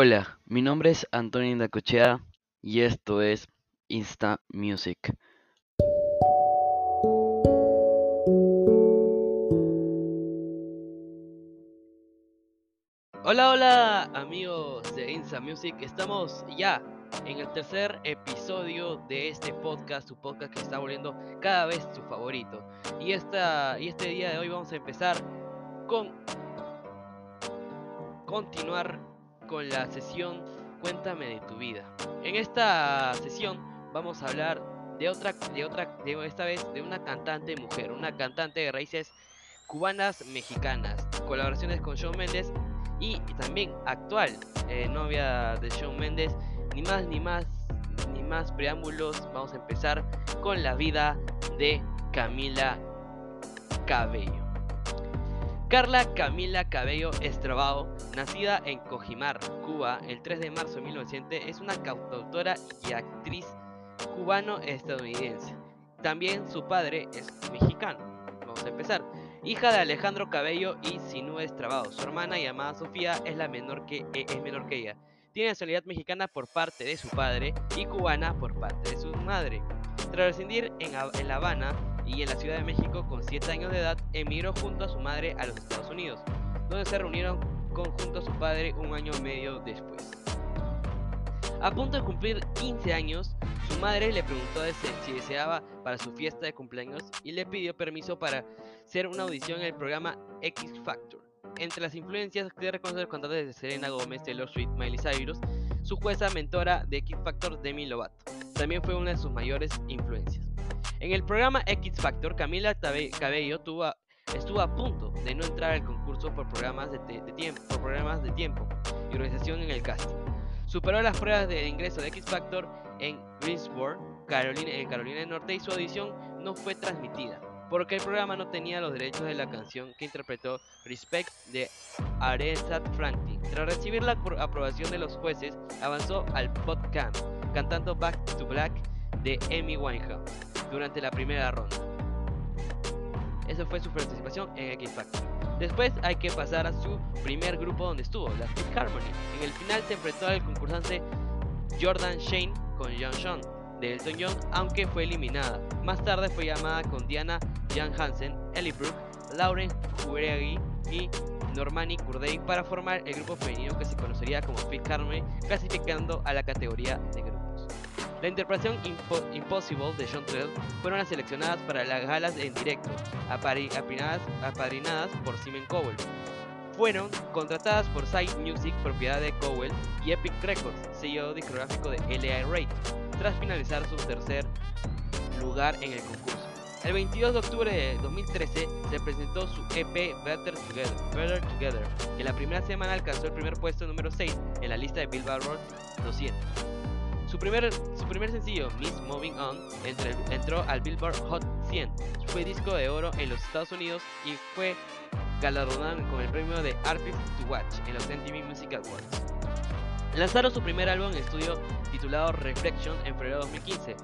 Hola, mi nombre es Antonio Indacochea y esto es Insta Music. Hola, hola amigos de Insta Music, estamos ya en el tercer episodio de este podcast, su podcast que está volviendo cada vez su favorito. Y, esta, y este día de hoy vamos a empezar con continuar con la sesión Cuéntame de tu vida. En esta sesión vamos a hablar de otra, de otra, de esta vez de una cantante mujer, una cantante de raíces cubanas mexicanas, colaboraciones con Shawn Mendes y también actual eh, novia de Shawn Mendes. Ni más ni más ni más preámbulos, vamos a empezar con la vida de Camila Cabello. Carla Camila Cabello Estrabao, nacida en Cojimar, Cuba, el 3 de marzo de 1900, es una cantautora y actriz cubano-estadounidense. También su padre es mexicano. Vamos a empezar. Hija de Alejandro Cabello y Sinú Estrabao. Su hermana llamada Sofía es, la menor que, e, es menor que ella. Tiene nacionalidad mexicana por parte de su padre y cubana por parte de su madre. Tras residir en, en La Habana, y en la Ciudad de México con 7 años de edad emigró junto a su madre a los Estados Unidos, donde se reunieron junto a su padre un año y medio después. A punto de cumplir 15 años, su madre le preguntó si deseaba para su fiesta de cumpleaños y le pidió permiso para hacer una audición en el programa X Factor. Entre las influencias que reconoce los cantantes de Selena Gomez, Taylor Swift, Miley Cyrus, su jueza mentora de X Factor, Demi Lovato, también fue una de sus mayores influencias. En el programa X Factor, Camila Cabello estuvo a punto de no entrar al concurso por programas de, tiempo, y organización en el casting. Superó las pruebas de ingreso de X Factor en Greensboro, Carolina, en Carolina del Norte y su audición no fue transmitida, porque el programa no tenía los derechos de la canción que interpretó Respect de Aretha Franklin. Tras recibir la aprobación de los jueces, avanzó al podcast cantando Back to Black de Amy Winehouse durante la primera ronda. Eso fue su participación en X Factor. Después hay que pasar a su primer grupo donde estuvo, la Fifth Harmony. En el final se enfrentó al concursante Jordan Shane con John Sean de Elton John, aunque fue eliminada. Más tarde fue llamada con Diana Jan Hansen, Ellie Brooke, Lauren Juregi y Normani Kurdey para formar el grupo femenino que se conocería como Fifth Harmony, clasificando a la categoría de grupo. La interpretación Impossible de John Trell fueron las seleccionadas para las galas en directo, apadrinadas, por Simon Cowell. Fueron contratadas por Side Music, propiedad de Cowell, y Epic Records, sello discográfico de L.A. Rate, tras finalizar su tercer lugar en el concurso. El 22 de octubre de 2013 se presentó su EP Better Together, Better Together, que la primera semana alcanzó el primer puesto número 6 en la lista de Billboard 200. Su primer, sencillo, Miss Moving On, entró al Billboard Hot 100. Fue disco de oro en los Estados Unidos y fue galardonado con el premio de Artist to Watch en los MTV Music Awards. Lanzaron su primer álbum en estudio titulado Reflection en febrero de 2015,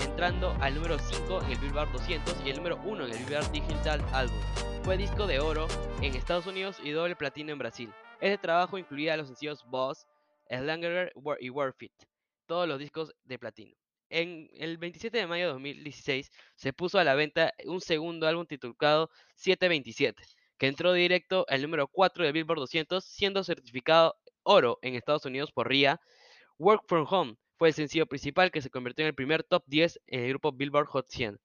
entrando al número 5 en el Billboard 200 y el número 1 en el Billboard Digital Album. Fue disco de oro en Estados Unidos y doble platino en Brasil. Este trabajo incluía los sencillos Boss, Slanger y Worth It todos los discos de platino. En el 27 de mayo de 2016 se puso a la venta un segundo álbum titulado 727, que entró directo al número 4 de Billboard 200, siendo certificado oro en Estados Unidos por RIA. Work From Home fue el sencillo principal que se convirtió en el primer top 10 en el grupo Billboard Hot 100.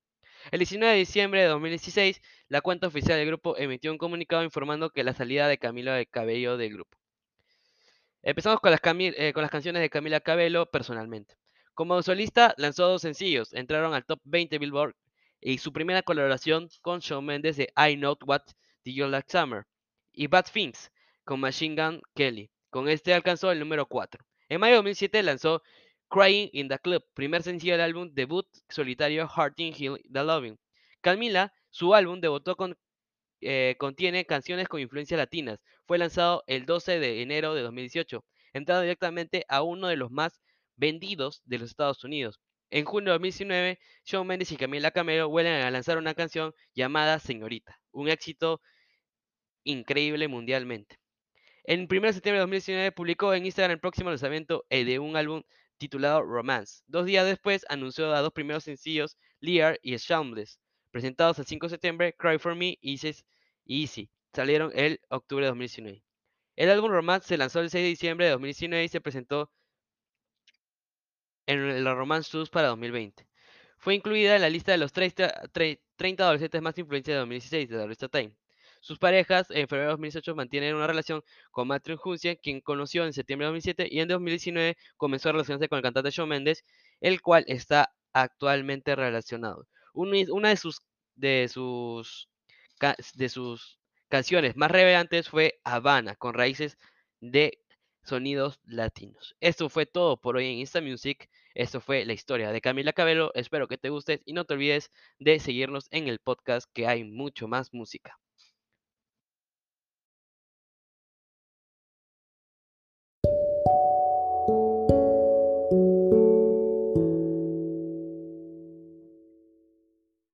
El 19 de diciembre de 2016, la cuenta oficial del grupo emitió un comunicado informando que la salida de Camilo de Cabello del grupo. Empezamos con las, eh, con las canciones de Camila Cabello personalmente. Como solista lanzó dos sencillos, entraron al top 20 Billboard y su primera colaboración con Shawn Mendes de I Know What Do You Like Summer y Bad Things con Machine Gun Kelly. Con este alcanzó el número 4. En mayo de 2007 lanzó Crying in the Club, primer sencillo del álbum debut solitario Hearting Hill The Loving. Camila, su álbum debutó con eh, contiene canciones con influencias latinas. Fue lanzado el 12 de enero de 2018, entrando directamente a uno de los más vendidos de los Estados Unidos. En junio de 2019, Shawn Mendes y Camila Camelo vuelven a lanzar una canción llamada Señorita, un éxito increíble mundialmente. En 1 de septiembre de 2019 publicó en Instagram el próximo lanzamiento eh, de un álbum titulado Romance. Dos días después anunció a dos primeros sencillos, Lear y Shameless, presentados el 5 de septiembre, Cry For Me y Easy. Salieron el octubre de 2019. El álbum Romance se lanzó el 6 de diciembre de 2019 y se presentó en la Romance Tours para 2020. Fue incluida en la lista de los 30, 30 adolescentes más influenciados de 2016 de la revista Time. Sus parejas en febrero de 2018 mantienen una relación con Matthew Huncien, quien conoció en septiembre de 2007 y en 2019 comenzó a relacionarse con el cantante Shawn Mendes, el cual está actualmente relacionado. Una de sus, de sus, de sus canciones más relevantes fue Habana, con raíces de sonidos latinos. Esto fue todo por hoy en Insta Music. Esto fue la historia de Camila Cabello. Espero que te guste y no te olvides de seguirnos en el podcast que hay mucho más música.